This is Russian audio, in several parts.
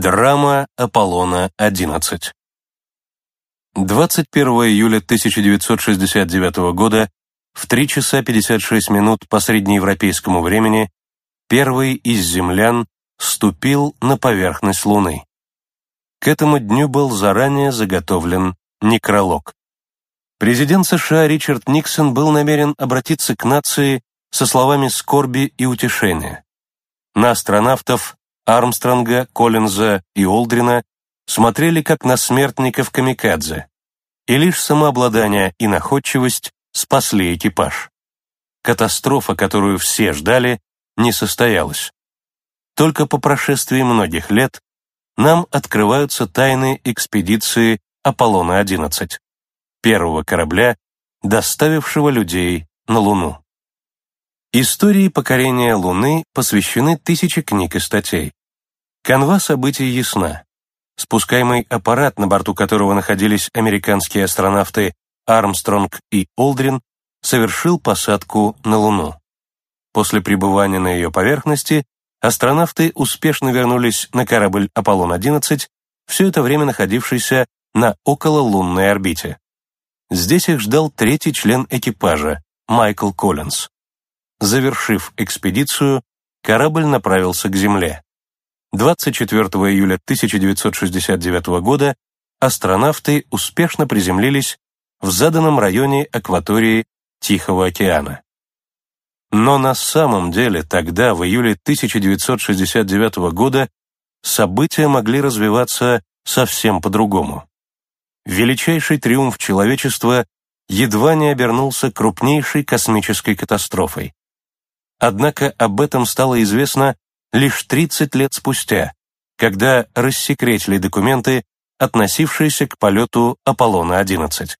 Драма Аполлона-11 21 июля 1969 года в 3 часа 56 минут по среднеевропейскому времени первый из землян ступил на поверхность Луны. К этому дню был заранее заготовлен некролог. Президент США Ричард Никсон был намерен обратиться к нации со словами скорби и утешения. На астронавтов Армстронга, Коллинза и Олдрина смотрели как на смертников камикадзе, и лишь самообладание и находчивость спасли экипаж. Катастрофа, которую все ждали, не состоялась. Только по прошествии многих лет нам открываются тайны экспедиции Аполлона-11, первого корабля, доставившего людей на Луну. Истории покорения Луны посвящены тысячи книг и статей. Канва событий ясна. Спускаемый аппарат, на борту которого находились американские астронавты Армстронг и Олдрин, совершил посадку на Луну. После пребывания на ее поверхности астронавты успешно вернулись на корабль «Аполлон-11», все это время находившийся на окололунной орбите. Здесь их ждал третий член экипажа, Майкл Коллинз. Завершив экспедицию, корабль направился к Земле. 24 июля 1969 года астронавты успешно приземлились в заданном районе акватории Тихого океана. Но на самом деле тогда, в июле 1969 года, события могли развиваться совсем по-другому. Величайший триумф человечества едва не обернулся крупнейшей космической катастрофой. Однако об этом стало известно лишь 30 лет спустя, когда рассекретили документы, относившиеся к полету Аполлона-11.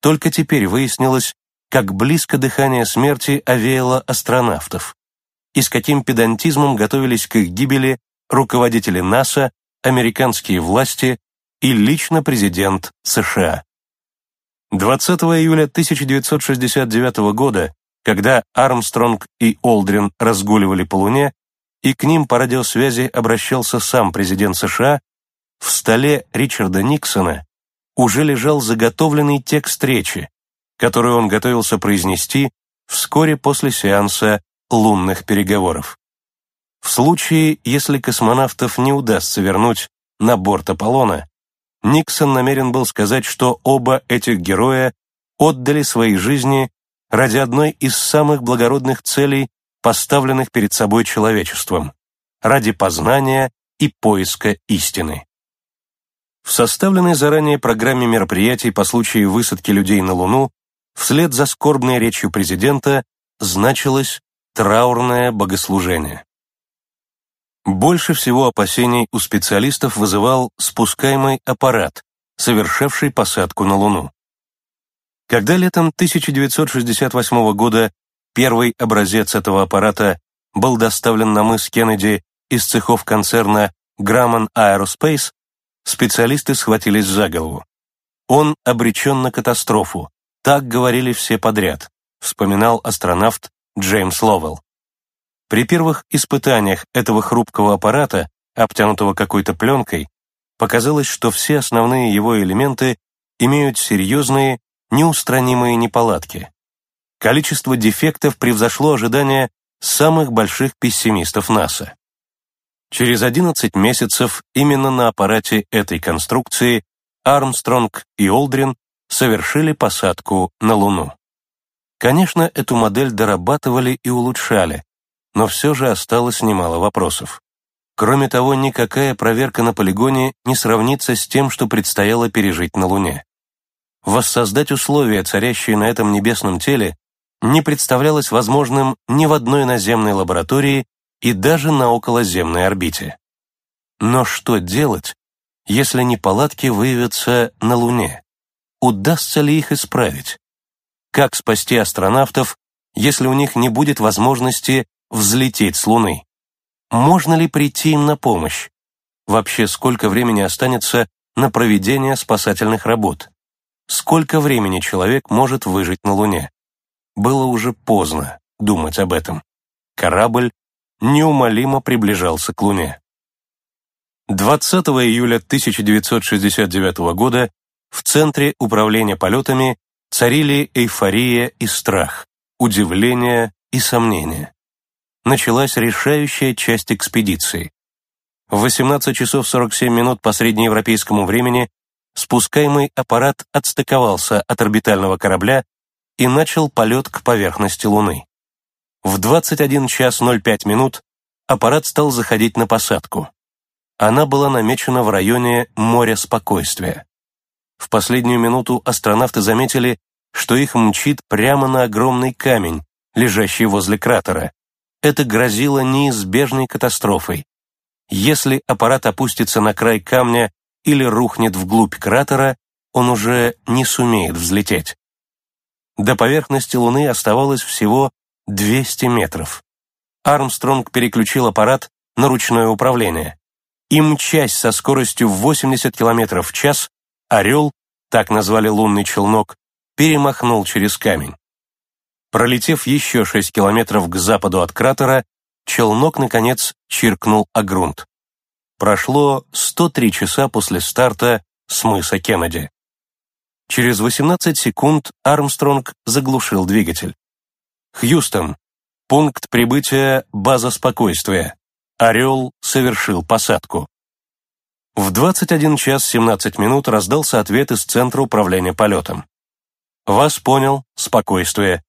Только теперь выяснилось, как близко дыхание смерти овеяло астронавтов и с каким педантизмом готовились к их гибели руководители НАСА, американские власти и лично президент США. 20 июля 1969 года, когда Армстронг и Олдрин разгуливали по Луне, и к ним по радиосвязи обращался сам президент США, в столе Ричарда Никсона уже лежал заготовленный текст речи, который он готовился произнести вскоре после сеанса лунных переговоров. В случае, если космонавтов не удастся вернуть на борт Аполлона, Никсон намерен был сказать, что оба этих героя отдали свои жизни ради одной из самых благородных целей поставленных перед собой человечеством, ради познания и поиска истины. В составленной заранее программе мероприятий по случаю высадки людей на Луну вслед за скорбной речью президента значилось траурное богослужение. Больше всего опасений у специалистов вызывал спускаемый аппарат, совершивший посадку на Луну. Когда летом 1968 года Первый образец этого аппарата был доставлен на мыс Кеннеди из цехов концерна Grumman Aerospace, специалисты схватились за голову. Он обречен на катастрофу, так говорили все подряд, вспоминал астронавт Джеймс Ловелл. При первых испытаниях этого хрупкого аппарата, обтянутого какой-то пленкой, показалось, что все основные его элементы имеют серьезные, неустранимые неполадки. Количество дефектов превзошло ожидания самых больших пессимистов НАСА. Через 11 месяцев именно на аппарате этой конструкции Армстронг и Олдрин совершили посадку на Луну. Конечно, эту модель дорабатывали и улучшали, но все же осталось немало вопросов. Кроме того, никакая проверка на полигоне не сравнится с тем, что предстояло пережить на Луне. Воссоздать условия, царящие на этом небесном теле, не представлялось возможным ни в одной наземной лаборатории и даже на околоземной орбите. Но что делать, если неполадки выявятся на Луне? Удастся ли их исправить? Как спасти астронавтов, если у них не будет возможности взлететь с Луны? Можно ли прийти им на помощь? Вообще, сколько времени останется на проведение спасательных работ? Сколько времени человек может выжить на Луне? Было уже поздно думать об этом. Корабль неумолимо приближался к Луне. 20 июля 1969 года в Центре управления полетами царили эйфория и страх, удивление и сомнение. Началась решающая часть экспедиции. В 18 часов 47 минут по среднеевропейскому времени спускаемый аппарат отстыковался от орбитального корабля и начал полет к поверхности Луны. В 21 час 05 минут аппарат стал заходить на посадку. Она была намечена в районе моря спокойствия. В последнюю минуту астронавты заметили, что их мчит прямо на огромный камень, лежащий возле кратера. Это грозило неизбежной катастрофой. Если аппарат опустится на край камня или рухнет вглубь кратера, он уже не сумеет взлететь. До поверхности Луны оставалось всего 200 метров. Армстронг переключил аппарат на ручное управление. И мчась со скоростью в 80 км в час, «Орел», так назвали лунный челнок, перемахнул через камень. Пролетев еще 6 километров к западу от кратера, челнок, наконец, чиркнул о грунт. Прошло 103 часа после старта с мыса Кеннеди. Через 18 секунд Армстронг заглушил двигатель. «Хьюстон, пункт прибытия база спокойствия. Орел совершил посадку». В 21 час 17 минут раздался ответ из Центра управления полетом. «Вас понял, спокойствие.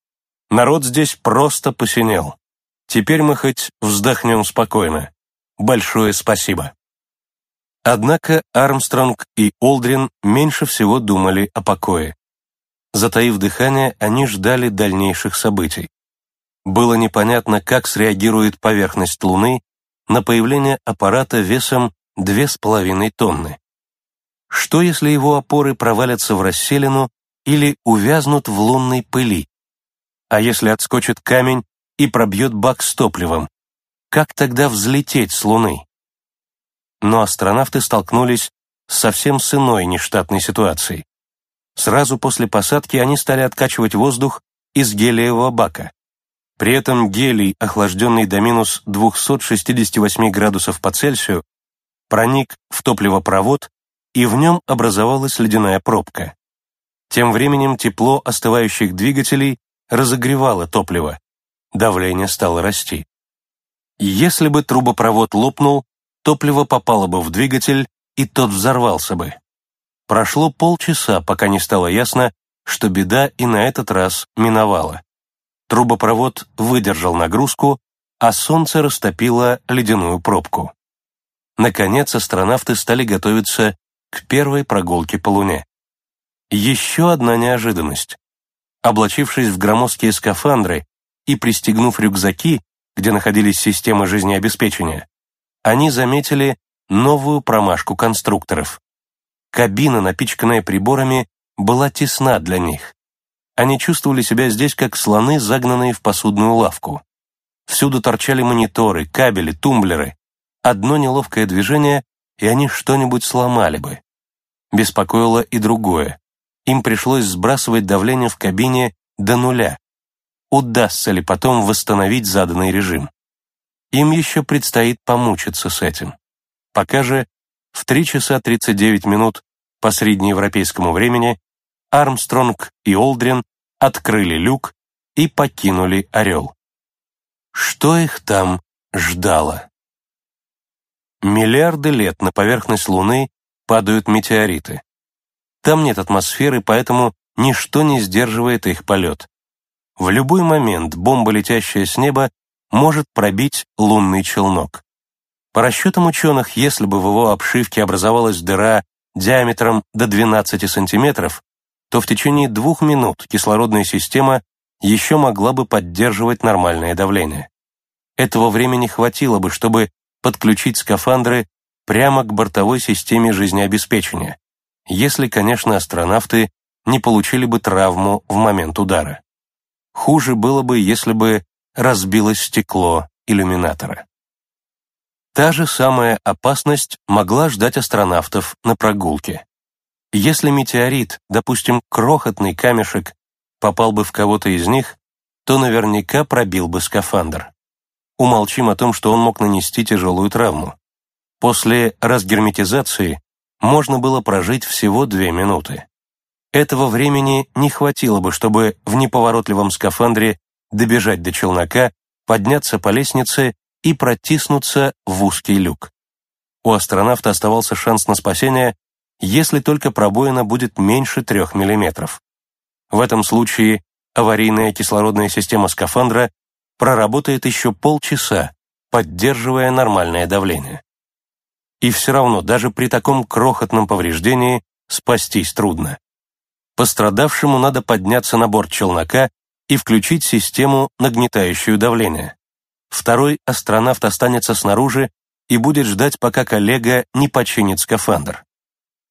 Народ здесь просто посинел. Теперь мы хоть вздохнем спокойно. Большое спасибо». Однако Армстронг и Олдрин меньше всего думали о покое. Затаив дыхание, они ждали дальнейших событий. Было непонятно, как среагирует поверхность Луны на появление аппарата весом 2,5 тонны. Что, если его опоры провалятся в расселину или увязнут в лунной пыли? А если отскочит камень и пробьет бак с топливом? Как тогда взлететь с Луны? Но астронавты столкнулись совсем с иной нештатной ситуацией. Сразу после посадки они стали откачивать воздух из гелиевого бака. При этом гелий, охлажденный до минус 268 градусов по Цельсию, проник в топливопровод, и в нем образовалась ледяная пробка. Тем временем тепло остывающих двигателей разогревало топливо, давление стало расти. Если бы трубопровод лопнул, топливо попало бы в двигатель, и тот взорвался бы. Прошло полчаса, пока не стало ясно, что беда и на этот раз миновала. Трубопровод выдержал нагрузку, а солнце растопило ледяную пробку. Наконец астронавты стали готовиться к первой прогулке по Луне. Еще одна неожиданность. Облачившись в громоздкие скафандры и пристегнув рюкзаки, где находились системы жизнеобеспечения, они заметили новую промашку конструкторов. Кабина, напичканная приборами, была тесна для них. Они чувствовали себя здесь как слоны, загнанные в посудную лавку. Всюду торчали мониторы, кабели, тумблеры. Одно неловкое движение, и они что-нибудь сломали бы. Беспокоило и другое. Им пришлось сбрасывать давление в кабине до нуля. Удастся ли потом восстановить заданный режим? Им еще предстоит помучиться с этим. Пока же в 3 часа 39 минут по среднеевропейскому времени Армстронг и Олдрин открыли люк и покинули «Орел». Что их там ждало? Миллиарды лет на поверхность Луны падают метеориты. Там нет атмосферы, поэтому ничто не сдерживает их полет. В любой момент бомба, летящая с неба, может пробить лунный челнок. По расчетам ученых, если бы в его обшивке образовалась дыра диаметром до 12 сантиметров, то в течение двух минут кислородная система еще могла бы поддерживать нормальное давление. Этого времени хватило бы, чтобы подключить скафандры прямо к бортовой системе жизнеобеспечения, если, конечно, астронавты не получили бы травму в момент удара. Хуже было бы, если бы разбилось стекло иллюминатора. Та же самая опасность могла ждать астронавтов на прогулке. Если метеорит, допустим, крохотный камешек, попал бы в кого-то из них, то наверняка пробил бы скафандр. Умолчим о том, что он мог нанести тяжелую травму. После разгерметизации можно было прожить всего две минуты. Этого времени не хватило бы, чтобы в неповоротливом скафандре добежать до челнока, подняться по лестнице и протиснуться в узкий люк. У астронавта оставался шанс на спасение, если только пробоина будет меньше трех миллиметров. В этом случае аварийная кислородная система скафандра проработает еще полчаса, поддерживая нормальное давление. И все равно, даже при таком крохотном повреждении, спастись трудно. Пострадавшему надо подняться на борт челнока и включить систему, нагнетающую давление. Второй астронавт останется снаружи и будет ждать, пока коллега не починит скафандр.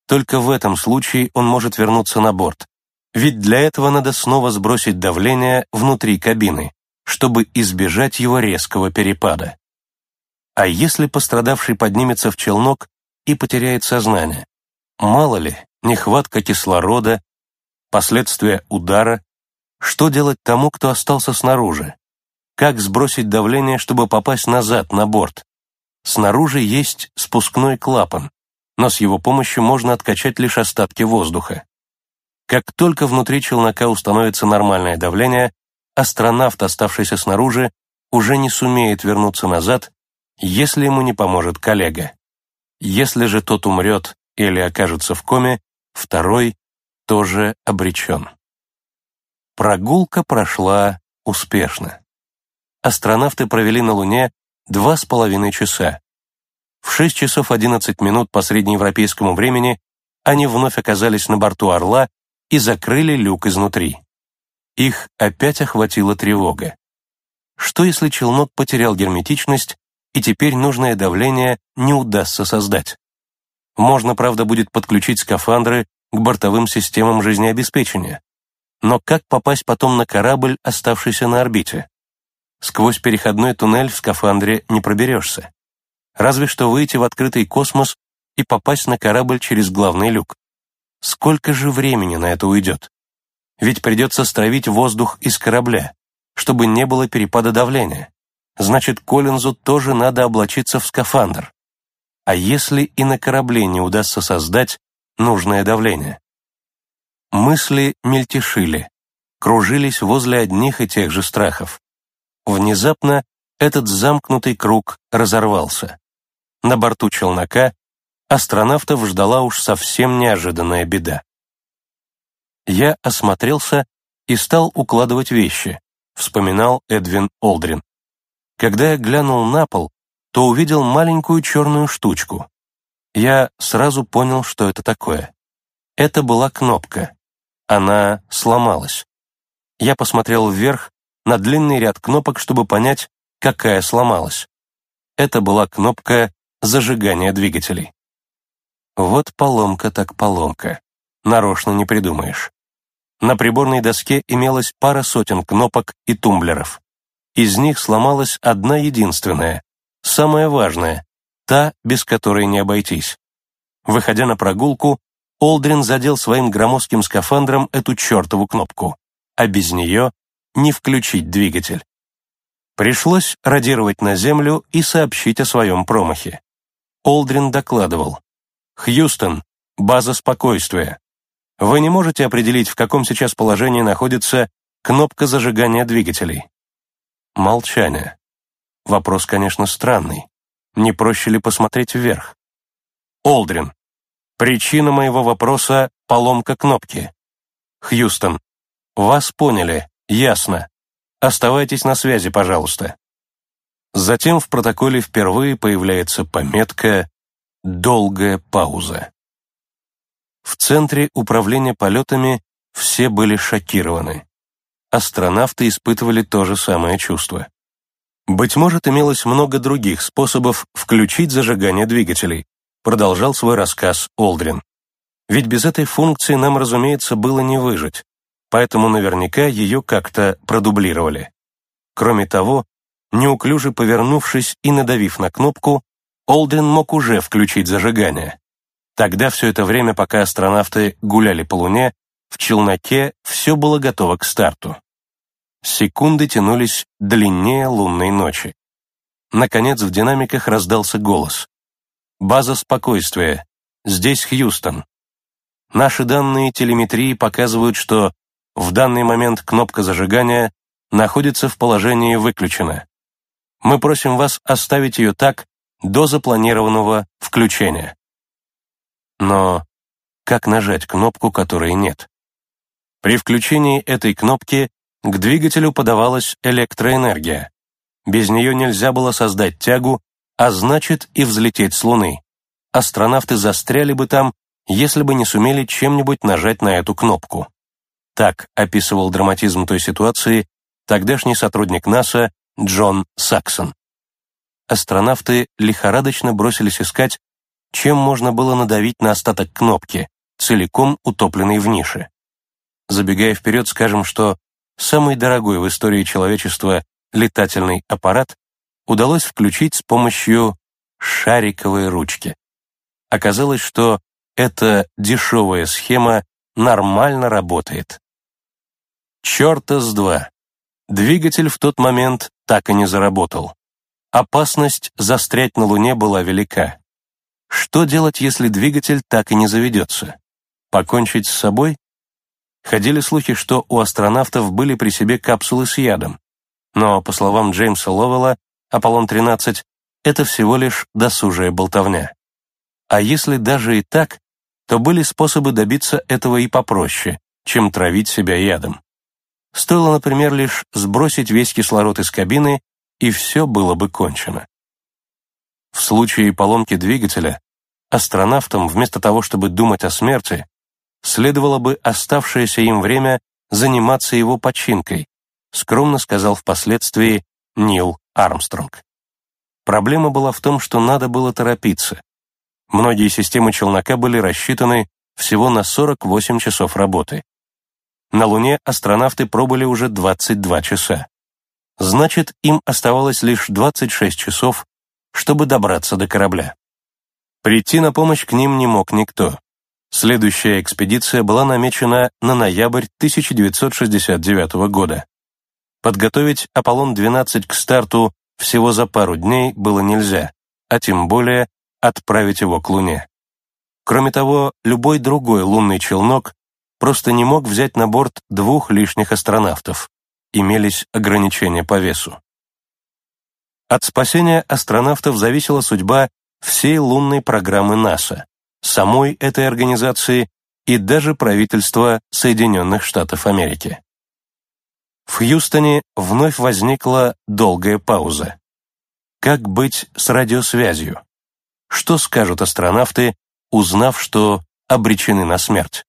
Только в этом случае он может вернуться на борт, ведь для этого надо снова сбросить давление внутри кабины, чтобы избежать его резкого перепада. А если пострадавший поднимется в челнок и потеряет сознание? Мало ли, нехватка кислорода, последствия удара. Что делать тому, кто остался снаружи? Как сбросить давление, чтобы попасть назад, на борт? Снаружи есть спускной клапан, но с его помощью можно откачать лишь остатки воздуха. Как только внутри челнока установится нормальное давление, астронавт, оставшийся снаружи, уже не сумеет вернуться назад если ему не поможет коллега. Если же тот умрет или окажется в коме, второй тоже обречен. Прогулка прошла успешно. Астронавты провели на Луне два с половиной часа. В 6 часов 11 минут по среднеевропейскому времени они вновь оказались на борту «Орла» и закрыли люк изнутри. Их опять охватила тревога. Что если челнок потерял герметичность и теперь нужное давление не удастся создать. Можно, правда, будет подключить скафандры к бортовым системам жизнеобеспечения. Но как попасть потом на корабль, оставшийся на орбите? Сквозь переходной туннель в скафандре не проберешься. Разве что выйти в открытый космос и попасть на корабль через главный люк. Сколько же времени на это уйдет? Ведь придется стравить воздух из корабля, чтобы не было перепада давления значит, Коллинзу тоже надо облачиться в скафандр. А если и на корабле не удастся создать нужное давление? Мысли мельтешили, кружились возле одних и тех же страхов. Внезапно этот замкнутый круг разорвался. На борту челнока астронавтов ждала уж совсем неожиданная беда. Я осмотрелся и стал укладывать вещи, вспоминал Эдвин Олдрин. Когда я глянул на пол, то увидел маленькую черную штучку. Я сразу понял, что это такое. Это была кнопка. Она сломалась. Я посмотрел вверх на длинный ряд кнопок, чтобы понять, какая сломалась. Это была кнопка зажигания двигателей. Вот поломка так поломка. Нарочно не придумаешь. На приборной доске имелось пара сотен кнопок и тумблеров. Из них сломалась одна единственная, самая важная, та, без которой не обойтись. Выходя на прогулку, Олдрин задел своим громоздким скафандром эту чертову кнопку, а без нее не включить двигатель. Пришлось радировать на Землю и сообщить о своем промахе. Олдрин докладывал. «Хьюстон, база спокойствия. Вы не можете определить, в каком сейчас положении находится кнопка зажигания двигателей?» Молчание. Вопрос, конечно, странный. Не проще ли посмотреть вверх? Олдрин. Причина моего вопроса — поломка кнопки. Хьюстон. Вас поняли. Ясно. Оставайтесь на связи, пожалуйста. Затем в протоколе впервые появляется пометка «Долгая пауза». В центре управления полетами все были шокированы астронавты испытывали то же самое чувство. Быть может, имелось много других способов включить зажигание двигателей, продолжал свой рассказ Олдрин. Ведь без этой функции нам, разумеется, было не выжить, поэтому наверняка ее как-то продублировали. Кроме того, неуклюже повернувшись и надавив на кнопку, Олдрин мог уже включить зажигание. Тогда все это время, пока астронавты гуляли по Луне, в челноке все было готово к старту. Секунды тянулись длиннее лунной ночи. Наконец в динамиках раздался голос. База спокойствия. Здесь Хьюстон. Наши данные телеметрии показывают, что в данный момент кнопка зажигания находится в положении «выключена». Мы просим вас оставить ее так до запланированного включения. Но как нажать кнопку, которой нет? При включении этой кнопки к двигателю подавалась электроэнергия. Без нее нельзя было создать тягу, а значит и взлететь с Луны. Астронавты застряли бы там, если бы не сумели чем-нибудь нажать на эту кнопку. Так описывал драматизм той ситуации тогдашний сотрудник НАСА Джон Саксон. Астронавты лихорадочно бросились искать, чем можно было надавить на остаток кнопки, целиком утопленной в нише. Забегая вперед, скажем, что самый дорогой в истории человечества летательный аппарат удалось включить с помощью шариковой ручки. Оказалось, что эта дешевая схема нормально работает. Черта с два. Двигатель в тот момент так и не заработал. Опасность застрять на Луне была велика. Что делать, если двигатель так и не заведется? Покончить с собой? Ходили слухи, что у астронавтов были при себе капсулы с ядом. Но, по словам Джеймса Ловелла, Аполлон-13 — это всего лишь досужая болтовня. А если даже и так, то были способы добиться этого и попроще, чем травить себя ядом. Стоило, например, лишь сбросить весь кислород из кабины, и все было бы кончено. В случае поломки двигателя астронавтам, вместо того, чтобы думать о смерти, следовало бы оставшееся им время заниматься его починкой, скромно сказал впоследствии Нил Армстронг. Проблема была в том, что надо было торопиться. Многие системы челнока были рассчитаны всего на 48 часов работы. На Луне астронавты пробыли уже 22 часа. Значит, им оставалось лишь 26 часов, чтобы добраться до корабля. Прийти на помощь к ним не мог никто. Следующая экспедиция была намечена на ноябрь 1969 года. Подготовить Аполлон-12 к старту всего за пару дней было нельзя, а тем более отправить его к Луне. Кроме того, любой другой лунный челнок просто не мог взять на борт двух лишних астронавтов. Имелись ограничения по весу. От спасения астронавтов зависела судьба всей лунной программы НАСА самой этой организации и даже правительства Соединенных Штатов Америки. В Хьюстоне вновь возникла долгая пауза. Как быть с радиосвязью? Что скажут астронавты, узнав, что обречены на смерть?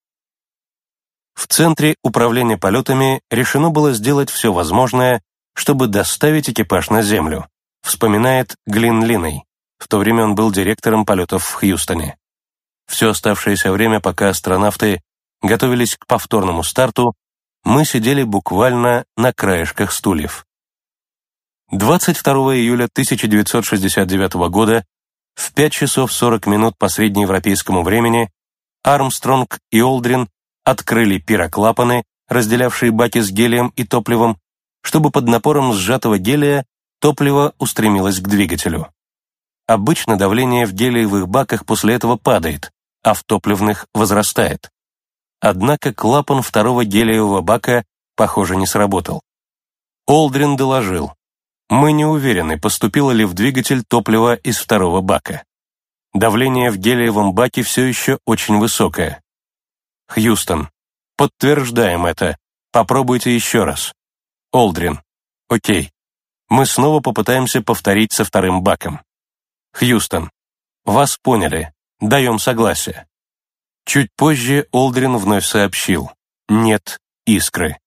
В Центре управления полетами решено было сделать все возможное, чтобы доставить экипаж на Землю, вспоминает Глин Линой. В то время он был директором полетов в Хьюстоне. Все оставшееся время, пока астронавты готовились к повторному старту, мы сидели буквально на краешках стульев. 22 июля 1969 года в 5 часов 40 минут по среднеевропейскому времени Армстронг и Олдрин открыли пироклапаны, разделявшие баки с гелием и топливом, чтобы под напором сжатого гелия топливо устремилось к двигателю. Обычно давление в гелиевых баках после этого падает, а в топливных возрастает. Однако клапан второго гелиевого бака, похоже, не сработал. Олдрин доложил, мы не уверены, поступило ли в двигатель топливо из второго бака. Давление в гелиевом баке все еще очень высокое. Хьюстон, подтверждаем это. Попробуйте еще раз. Олдрин, окей. Мы снова попытаемся повторить со вторым баком. Хьюстон. Вас поняли. Даем согласие. Чуть позже Олдрин вновь сообщил. Нет искры.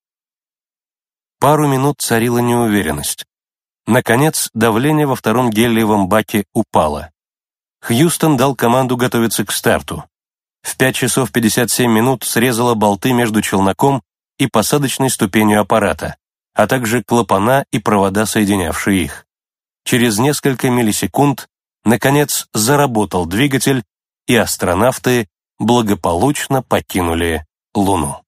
Пару минут царила неуверенность. Наконец, давление во втором гелиевом баке упало. Хьюстон дал команду готовиться к старту. В 5 часов 57 минут срезала болты между челноком и посадочной ступенью аппарата, а также клапана и провода, соединявшие их. Через несколько миллисекунд Наконец заработал двигатель, и астронавты благополучно покинули Луну.